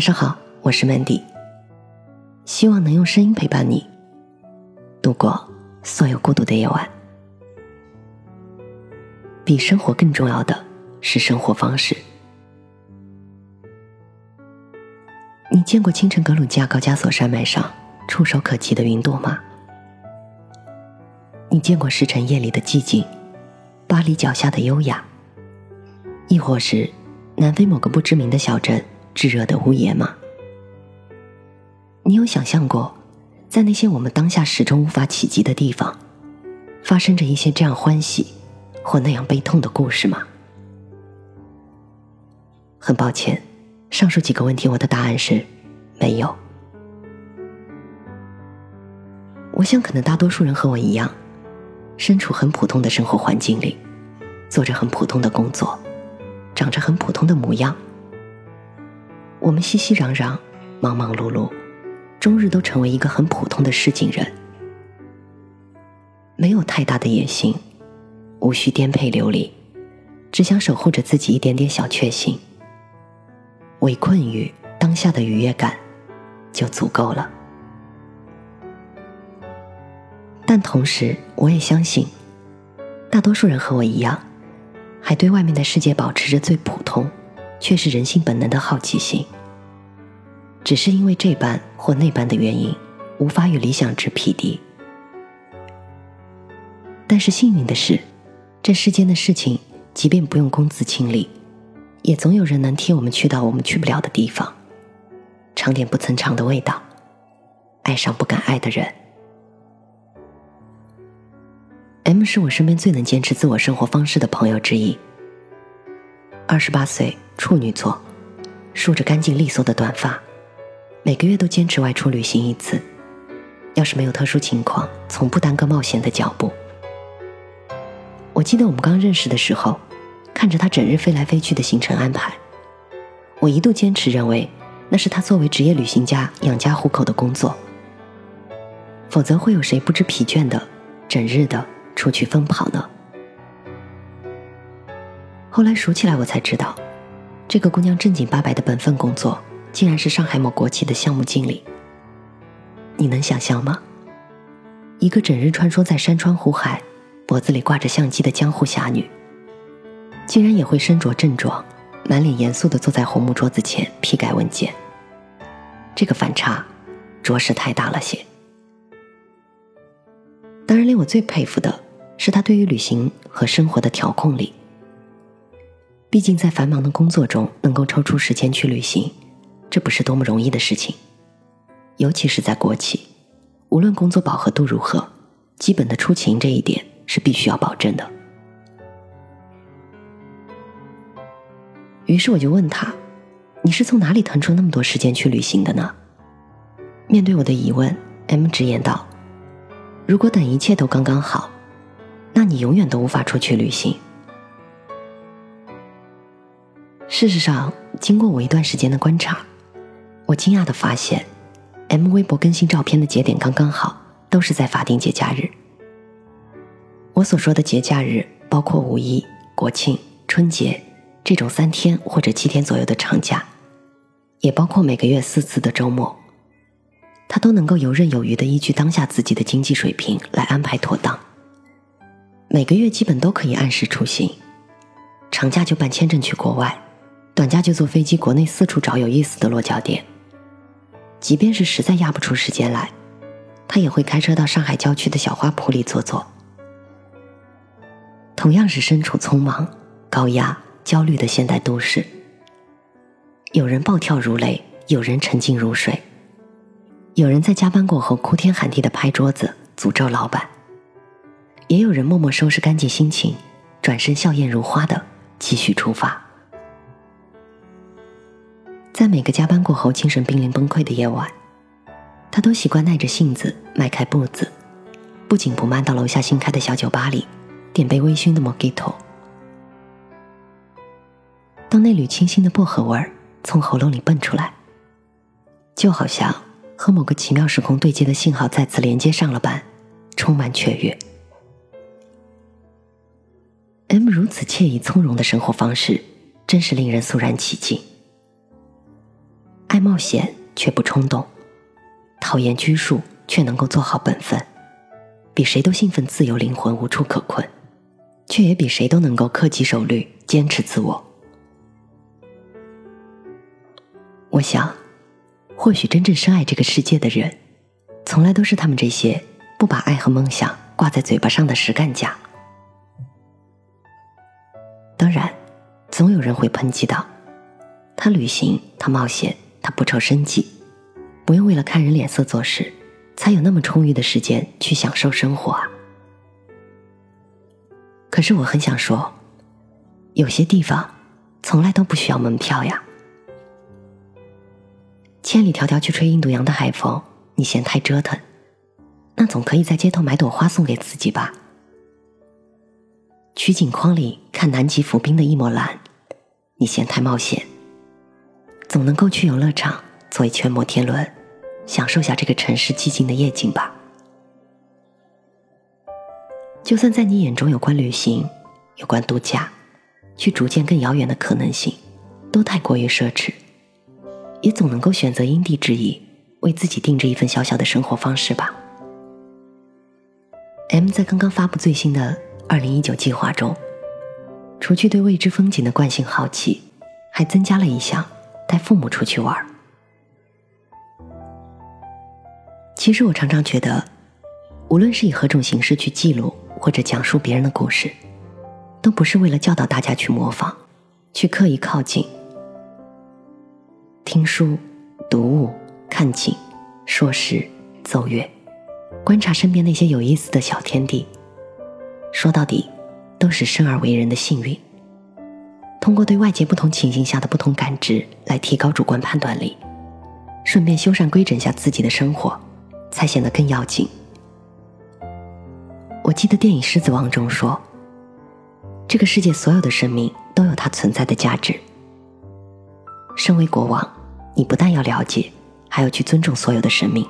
晚上好，我是 Mandy，希望能用声音陪伴你度过所有孤独的夜晚。比生活更重要的是生活方式。你见过清晨格鲁吉亚高加索山脉上触手可及的云朵吗？你见过石城夜里的寂静，巴黎脚下的优雅，亦或是南非某个不知名的小镇？炙热的屋檐吗？你有想象过，在那些我们当下始终无法企及的地方，发生着一些这样欢喜或那样悲痛的故事吗？很抱歉，上述几个问题我的答案是没有。我想，可能大多数人和我一样，身处很普通的生活环境里，做着很普通的工作，长着很普通的模样。我们熙熙攘攘，忙忙碌碌，终日都成为一个很普通的市井人，没有太大的野心，无需颠沛流离，只想守护着自己一点点小确幸，围困于当下的愉悦感就足够了。但同时，我也相信，大多数人和我一样，还对外面的世界保持着最普通。却是人性本能的好奇心，只是因为这般或那般的原因，无法与理想值匹敌。但是幸运的是，这世间的事情，即便不用公子亲历，也总有人能替我们去到我们去不了的地方，尝点不曾尝的味道，爱上不敢爱的人。M 是我身边最能坚持自我生活方式的朋友之一。二十八岁。处女座，梳着干净利索的短发，每个月都坚持外出旅行一次。要是没有特殊情况，从不耽搁冒险的脚步。我记得我们刚认识的时候，看着他整日飞来飞去的行程安排，我一度坚持认为那是他作为职业旅行家养家糊口的工作。否则会有谁不知疲倦的整日的出去疯跑呢？后来数起来，我才知道。这个姑娘正经八百的本分工作，竟然是上海某国企的项目经理。你能想象吗？一个整日穿梭在山川湖海、脖子里挂着相机的江湖侠女，竟然也会身着正装、满脸严肃的坐在红木桌子前批改文件。这个反差，着实太大了些。当然，令我最佩服的是他对于旅行和生活的调控力。毕竟，在繁忙的工作中，能够抽出时间去旅行，这不是多么容易的事情。尤其是在国企，无论工作饱和度如何，基本的出勤这一点是必须要保证的。于是我就问他：“你是从哪里腾出那么多时间去旅行的呢？”面对我的疑问，M 直言道：“如果等一切都刚刚好，那你永远都无法出去旅行。”事实上，经过我一段时间的观察，我惊讶的发现，M 微博更新照片的节点刚刚好，都是在法定节假日。我所说的节假日，包括五一、国庆、春节这种三天或者七天左右的长假，也包括每个月四次的周末。他都能够游刃有余的依据当下自己的经济水平来安排妥当。每个月基本都可以按时出行，长假就办签证去国外。短假就坐飞机国内四处找有意思的落脚点。即便是实在压不出时间来，他也会开车到上海郊区的小花圃里坐坐。同样是身处匆忙、高压、焦虑的现代都市，有人暴跳如雷，有人沉静如水，有人在加班过后哭天喊地的拍桌子诅咒老板，也有人默默收拾干净心情，转身笑靥如花的继续出发。在每个加班过后精神濒临崩溃的夜晚，他都习惯耐着性子迈开步子，不紧不慢到楼下新开的小酒吧里，点杯微醺的 Mojito。当那缕清新的薄荷味儿从喉咙里蹦出来，就好像和某个奇妙时空对接的信号再次连接上了般，充满雀跃。M 如此惬意从容的生活方式，真是令人肃然起敬。爱冒险却不冲动，讨厌拘束却能够做好本分，比谁都兴奋自由灵魂无处可困，却也比谁都能够克己守律坚持自我。我想，或许真正深爱这个世界的人，从来都是他们这些不把爱和梦想挂在嘴巴上的实干家。当然，总有人会抨击道：“他旅行，他冒险，不愁生计，不用为了看人脸色做事，才有那么充裕的时间去享受生活啊。”可是我很想说，有些地方从来都不需要门票呀。千里迢迢去吹印度洋的海风，你嫌太折腾，那总可以在街头买朵花送给自己吧。取景框里看南极浮冰的一抹蓝，你嫌太冒险，总能够去游乐场坐一圈摩天轮，享受下这个城市寂静的夜景吧。就算在你眼中有关旅行、有关度假，去逐渐更遥远的可能性，都太过于奢侈。也总能够选择因地制宜，为自己定制一份小小的生活方式吧。M 在刚刚发布最新的二零一九计划中，除去对未知风景的惯性好奇，还增加了一项带父母出去玩。其实我常常觉得，无论是以何种形式去记录或者讲述别人的故事，都不是为了教导大家去模仿，去刻意靠近。听书、读物、看景、说诗、奏乐，观察身边那些有意思的小天地。说到底，都是生而为人的幸运。通过对外界不同情形下的不同感知来提高主观判断力，顺便修缮规整下自己的生活，才显得更要紧。我记得电影《狮子王》中说：“这个世界所有的生命都有它存在的价值。”身为国王。你不但要了解，还要去尊重所有的生命，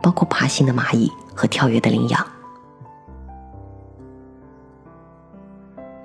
包括爬行的蚂蚁和跳跃的羚羊。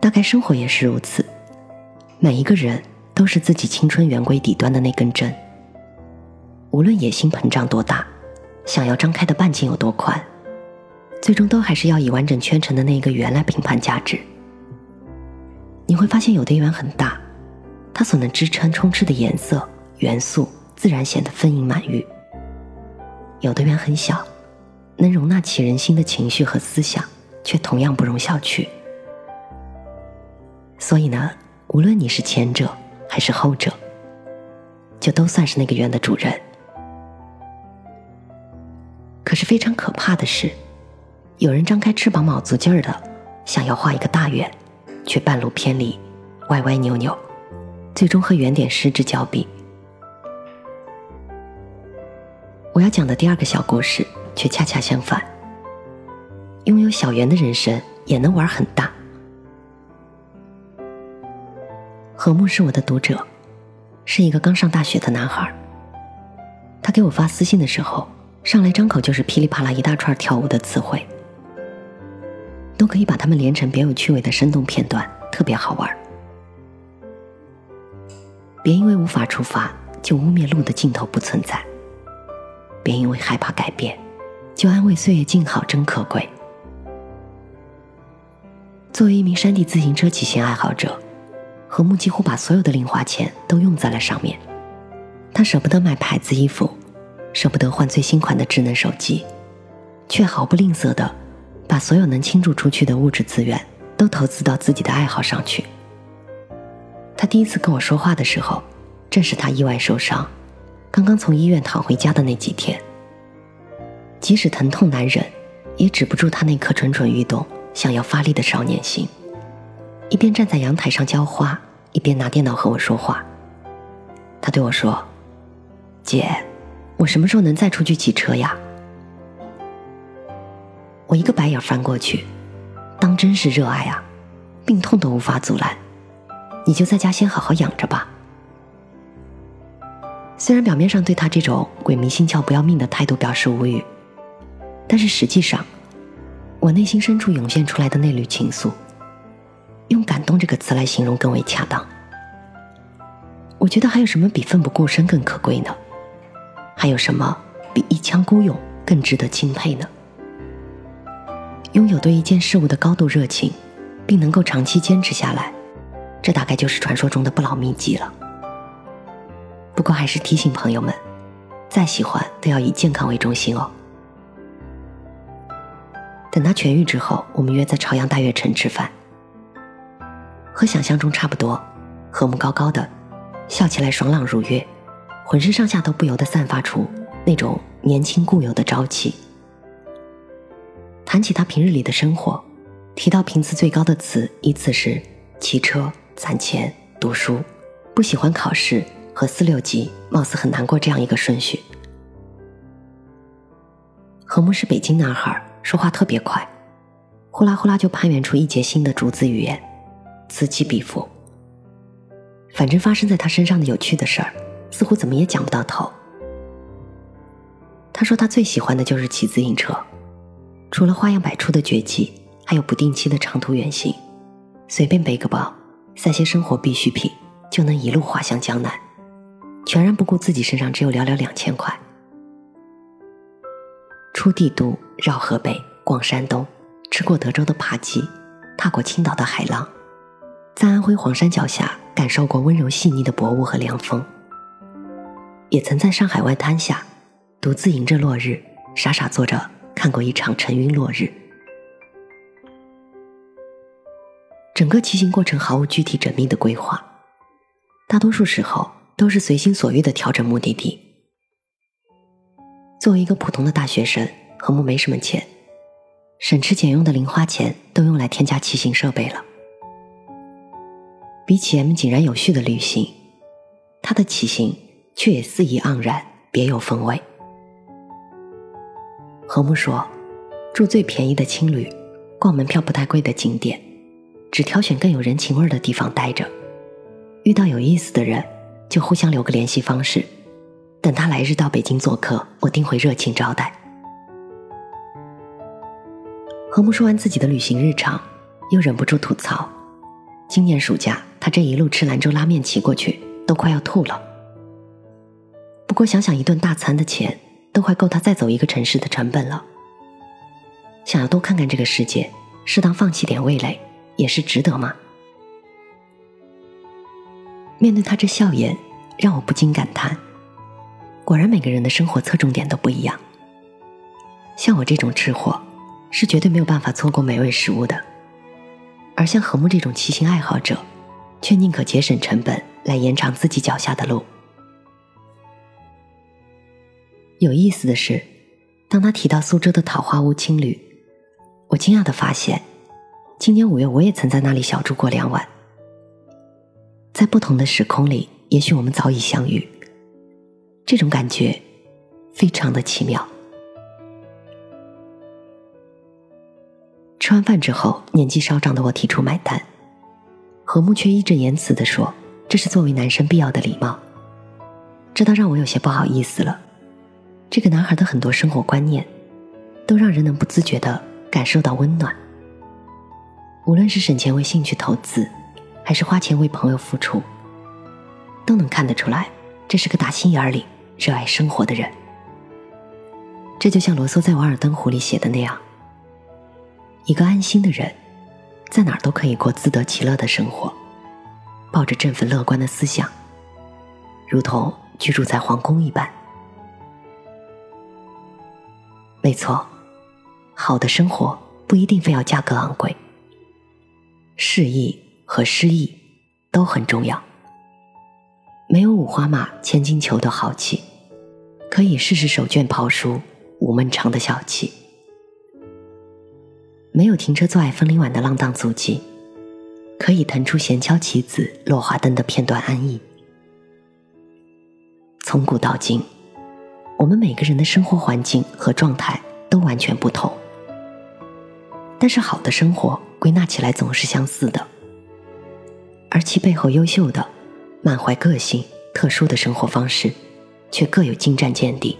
大概生活也是如此，每一个人都是自己青春圆规底端的那根针。无论野心膨胀多大，想要张开的半径有多宽，最终都还是要以完整圈成的那一个圆来评判价值。你会发现，有的圆很大，它所能支撑充斥的颜色。元素自然显得丰盈满溢。有的圆很小，能容纳起人心的情绪和思想，却同样不容小觑。所以呢，无论你是前者还是后者，就都算是那个圆的主人。可是非常可怕的是，有人张开翅膀卯足劲儿的想要画一个大圆，却半路偏离，歪歪扭扭，最终和圆点失之交臂。我要讲的第二个小故事却恰恰相反。拥有小圆的人生也能玩很大。何木是我的读者，是一个刚上大学的男孩。他给我发私信的时候，上来张口就是噼里啪啦一大串跳舞的词汇，都可以把它们连成别有趣味的生动片段，特别好玩。别因为无法出发就污蔑路的尽头不存在。别因为害怕改变，就安慰岁月静好真可贵。作为一名山地自行车骑行爱好者，何木几乎把所有的零花钱都用在了上面。他舍不得买牌子衣服，舍不得换最新款的智能手机，却毫不吝啬的把所有能倾注出去的物质资源都投资到自己的爱好上去。他第一次跟我说话的时候，正是他意外受伤。刚刚从医院躺回家的那几天，即使疼痛难忍，也止不住他那颗蠢蠢欲动、想要发力的少年心。一边站在阳台上浇花，一边拿电脑和我说话。他对我说：“姐，我什么时候能再出去骑车呀？”我一个白眼翻过去，当真是热爱啊！病痛都无法阻拦，你就在家先好好养着吧。虽然表面上对他这种鬼迷心窍、不要命的态度表示无语，但是实际上，我内心深处涌现出来的那缕情愫，用“感动”这个词来形容更为恰当。我觉得还有什么比奋不顾身更可贵呢？还有什么比一腔孤勇更值得钦佩呢？拥有对一件事物的高度热情，并能够长期坚持下来，这大概就是传说中的不老秘籍了。不过还是提醒朋友们，再喜欢都要以健康为中心哦。等他痊愈之后，我们约在朝阳大悦城吃饭，和想象中差不多，和睦高高的，笑起来爽朗如月，浑身上下都不由得散发出那种年轻固有的朝气。谈起他平日里的生活，提到频次最高的词依次是骑车、攒钱、读书、不喜欢考试和四六级，貌似很难过这样一个顺序。何木是北京男孩，说话特别快，呼啦呼啦就攀援出一节新的逐字语言，此起彼伏。反正发生在他身上的有趣的事儿，似乎怎么也讲不到头。他说他最喜欢的就是骑自行车。除了花样百出的绝技，还有不定期的长途远行，随便背个包，塞些生活必需品，就能一路滑向江南，全然不顾自己身上只有寥寥两千块。出帝都，绕河北，逛山东，吃过德州的扒鸡，踏过青岛的海浪，在安徽黄山脚下感受过温柔细腻的薄雾和凉风，也曾在上海外滩下独自迎着落日，傻傻坐着。看过一场沉晕落日，整个骑行过程毫无具体缜密的规划，大多数时候都是随心所欲的调整目的地。作为一个普通的大学生，何木没什么钱，省吃俭用的零花钱都用来添加骑行设备了。比起 M 井然有序的旅行，他的骑行却也肆意盎然，别有风味。何木说：“住最便宜的青旅，逛门票不太贵的景点，只挑选更有人情味的地方待着。遇到有意思的人，就互相留个联系方式。等他来日到北京做客，我定会热情招待。”何木说完自己的旅行日常，又忍不住吐槽：“今年暑假他这一路吃兰州拉面骑过去，都快要吐了。不过想想一顿大餐的钱。”都快够他再走一个城市的成本了。想要多看看这个世界，适当放弃点味蕾，也是值得吗？面对他这笑颜，让我不禁感叹：果然每个人的生活侧重点都不一样。像我这种吃货，是绝对没有办法错过美味食物的；而像何木这种骑行爱好者，却宁可节省成本来延长自己脚下的路。有意思的是，当他提到苏州的桃花坞青旅，我惊讶的发现，今年五月我也曾在那里小住过两晚。在不同的时空里，也许我们早已相遇，这种感觉非常的奇妙。吃完饭之后，年纪稍长的我提出买单，何木却义正言辞的说：“这是作为男生必要的礼貌。”这倒让我有些不好意思了。这个男孩的很多生活观念，都让人能不自觉的感受到温暖。无论是省钱为兴趣投资，还是花钱为朋友付出，都能看得出来，这是个打心眼里热爱生活的人。这就像罗素在《瓦尔登湖》里写的那样：一个安心的人，在哪儿都可以过自得其乐的生活，抱着振奋乐观的思想，如同居住在皇宫一般。没错，好的生活不一定非要价格昂贵，适意和诗意都很重要。没有五花马、千金裘的豪气，可以试试手绢刨书、午门长的小气；没有停车坐爱枫林晚的浪荡足迹，可以腾出闲敲棋子、落花灯的片段安逸。从古到今。我们每个人的生活环境和状态都完全不同，但是好的生活归纳起来总是相似的，而其背后优秀的、满怀个性、特殊的生活方式，却各有精湛见地。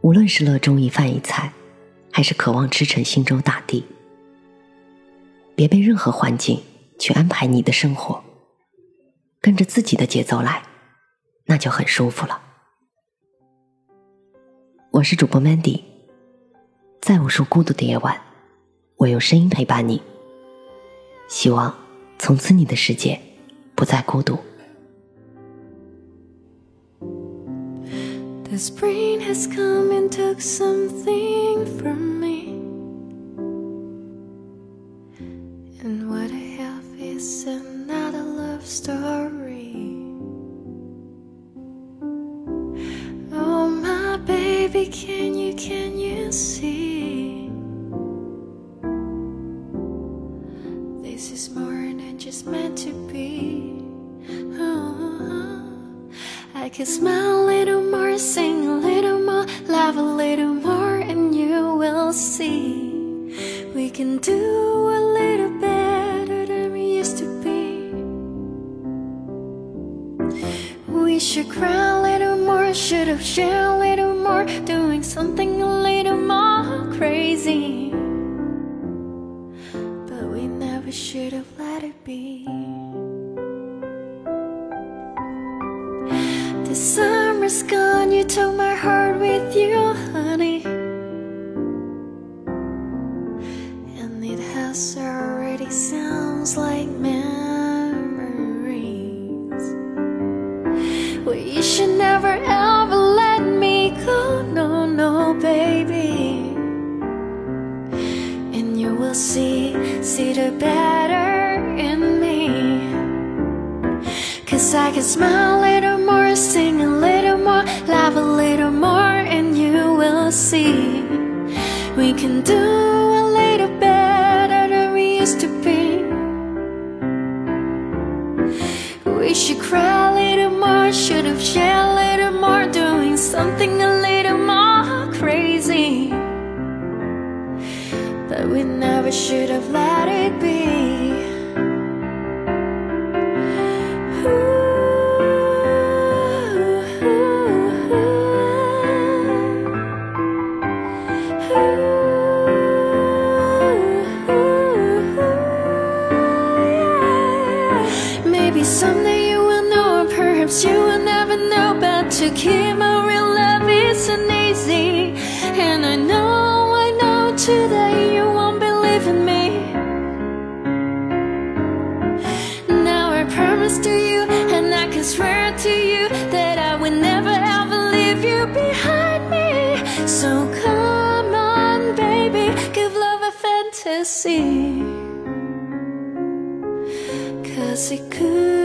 无论是乐衷一饭一菜，还是渴望驰骋心中大地，别被任何环境去安排你的生活，跟着自己的节奏来，那就很舒服了。我是主播 Mandy，在无数孤独的夜晚，我用声音陪伴你。希望从此你的世界不再孤独。The spring has come and took something from me. Should cry a little more, should have shared a little more, doing something a little more crazy. But we never should have let it be. The summer's gone, you took my heart Well, you should never ever let me go, no, no, baby. And you will see, see the better in me. Cause I can smile a little more, sing a little more, laugh a little more, and you will see. We can do a little better than we used to be. We should cry of share later more doing something. In me. Now I promise to you, and I can swear to you that I will never ever leave you behind me. So come on, baby, give love a fantasy. Cause it could